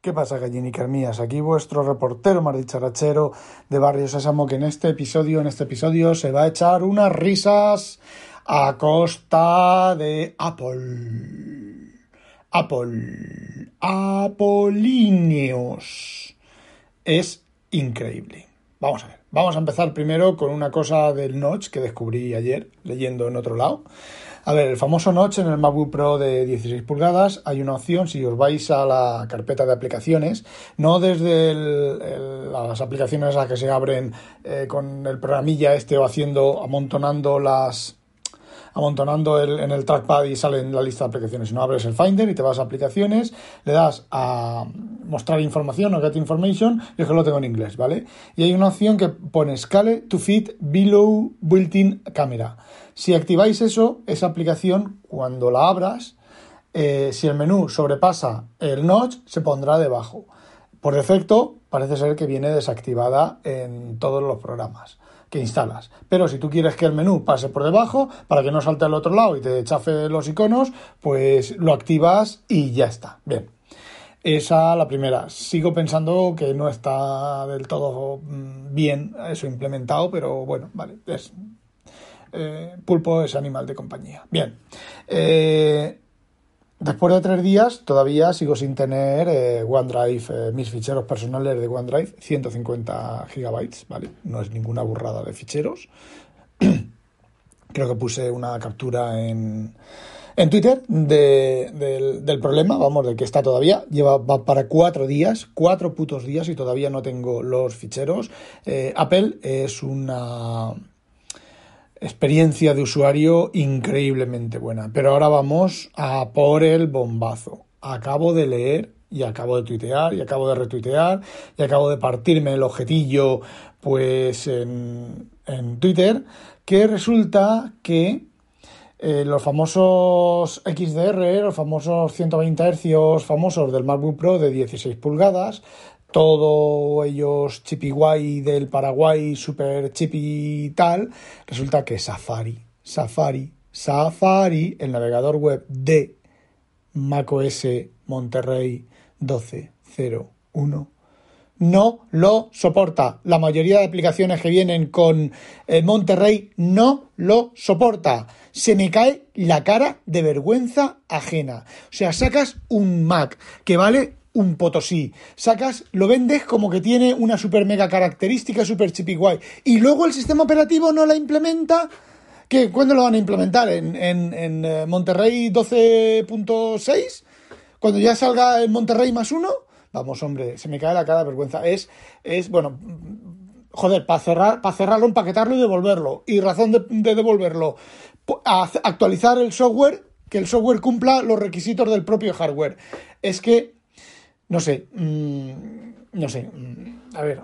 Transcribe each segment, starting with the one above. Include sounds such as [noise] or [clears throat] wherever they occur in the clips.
¿Qué pasa, gallinicas mías? Aquí vuestro reportero más dicharachero de Barrio Sésamo que en este episodio, en este episodio se va a echar unas risas a costa de Apple. Apple. Apolíneos. Es increíble. Vamos a ver. Vamos a empezar primero con una cosa del Notch que descubrí ayer leyendo en otro lado. A ver, el famoso notch en el MacBook Pro de 16 pulgadas hay una opción si os vais a la carpeta de aplicaciones, no desde las aplicaciones a las que se abren eh, con el programilla este o haciendo, amontonando las amontonando el, en el trackpad y sale en la lista de aplicaciones. No abres el Finder y te vas a aplicaciones, le das a mostrar información o get information y es que lo tengo en inglés, ¿vale? Y hay una opción que pone Scale to fit below built-in camera. Si activáis eso, esa aplicación, cuando la abras, eh, si el menú sobrepasa el notch, se pondrá debajo. Por defecto, parece ser que viene desactivada en todos los programas que instalas. Pero si tú quieres que el menú pase por debajo, para que no salte al otro lado y te chafe los iconos, pues lo activas y ya está. Bien. Esa la primera. Sigo pensando que no está del todo mm, bien eso implementado, pero bueno, vale. Es, eh, pulpo es animal de compañía. Bien. Eh, Después de tres días todavía sigo sin tener eh, OneDrive, eh, mis ficheros personales de OneDrive, 150 gigabytes, ¿vale? No es ninguna burrada de ficheros. [clears throat] Creo que puse una captura en, en Twitter del, problema, vamos, de que está todavía, lleva va para cuatro días, cuatro putos días y todavía no tengo los ficheros. Eh, Apple es una experiencia de usuario increíblemente buena. Pero ahora vamos a por el bombazo. Acabo de leer y acabo de tuitear y acabo de retuitear y acabo de partirme el objetillo pues en, en Twitter que resulta que eh, los famosos XDR, los famosos 120 Hz famosos del MacBook Pro de 16 pulgadas, todos ellos chipi guay del Paraguay, super chipi tal, resulta que Safari, Safari, Safari, el navegador web de macOS Monterrey 12.01 no lo soporta. La mayoría de aplicaciones que vienen con eh, Monterrey no lo soporta. Se me cae la cara de vergüenza ajena. O sea, sacas un Mac que vale un Potosí. Sacas, lo vendes como que tiene una super mega característica, super chippy guay. Y luego el sistema operativo no la implementa. ¿Qué? ¿Cuándo lo van a implementar? ¿En, en, eh, Monterrey 12.6? ¿Cuando ya salga en Monterrey más uno? Vamos, hombre, se me cae la cara de vergüenza. Es, es bueno, joder, para cerrar, para cerrarlo, empaquetarlo y devolverlo. Y razón de, de devolverlo, actualizar el software, que el software cumpla los requisitos del propio hardware. Es que no sé, mm, no sé, mm, a ver,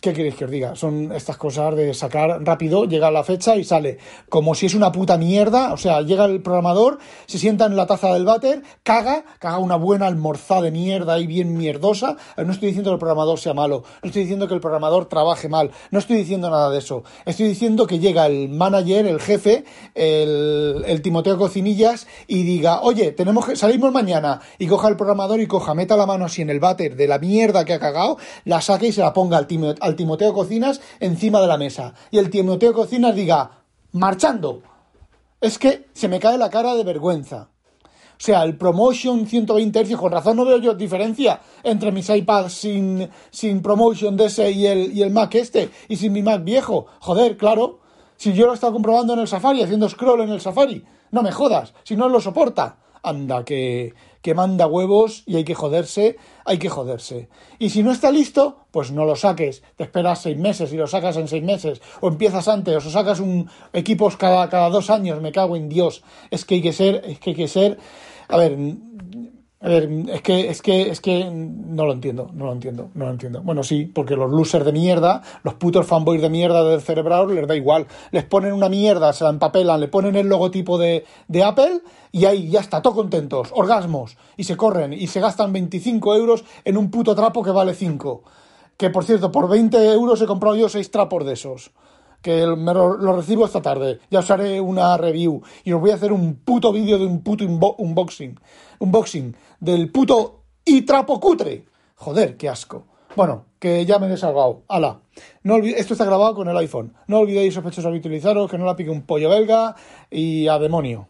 ¿qué queréis que os diga? Son estas cosas de sacar rápido, llega la fecha y sale como si es una puta mierda, o sea, llega el programador, se sienta en la taza del váter, caga, caga una buena almorzada de mierda y bien mierdosa. No estoy diciendo que el programador sea malo, no estoy diciendo que el programador trabaje mal, no estoy diciendo nada de eso. Estoy diciendo que llega el manager, el jefe, el, el Timoteo Cocinillas y diga, oye, tenemos que, salimos mañana y coja el programador y coja, meta la mano así en el váter de la mierda que ha cagado, la saque y se la ponga al, Timoteo Cocinas encima de la mesa. Y el Timoteo Cocinas diga, marchando. Es que se me cae la cara de vergüenza. O sea, el Promotion 120 Hz, con razón no veo yo diferencia entre mis iPads sin, sin Promotion de ese y el, y el Mac este, y sin mi Mac viejo. Joder, claro. Si yo lo he estado comprobando en el Safari, haciendo scroll en el Safari. No me jodas, si no lo soporta. Anda, que, que manda huevos y hay que joderse, hay que joderse. Y si no está listo, pues no lo saques, te esperas seis meses y lo sacas en seis meses, o empiezas antes, o sacas un equipos cada, cada dos años, me cago en Dios. Es que hay que ser, es que hay que ser, a ver, Es que, es que, es que no lo entiendo, no lo entiendo, no lo entiendo. Bueno, sí, porque los losers de mierda, los putos fanboys de mierda del cerebral les da igual. Les ponen una mierda, se la empapelan, le ponen el logotipo de, de Apple y ahí ya está, todo contentos, orgasmos, y se corren y se gastan 25 euros en un puto trapo que vale 5. Que por cierto, por 20 euros he comprado yo 6 trapos de esos que me lo, recibo esta tarde. Ya os haré una review y os voy a hacer un puto vídeo de un puto unboxing. Unboxing del puto y trapo cutre. Joder, qué asco. Bueno, que ya me he desahogado. ¡Hala! No Esto está grabado con el iPhone. No olvidéis, sospechosos, utilizaros, que no la pique un pollo belga y a demonio.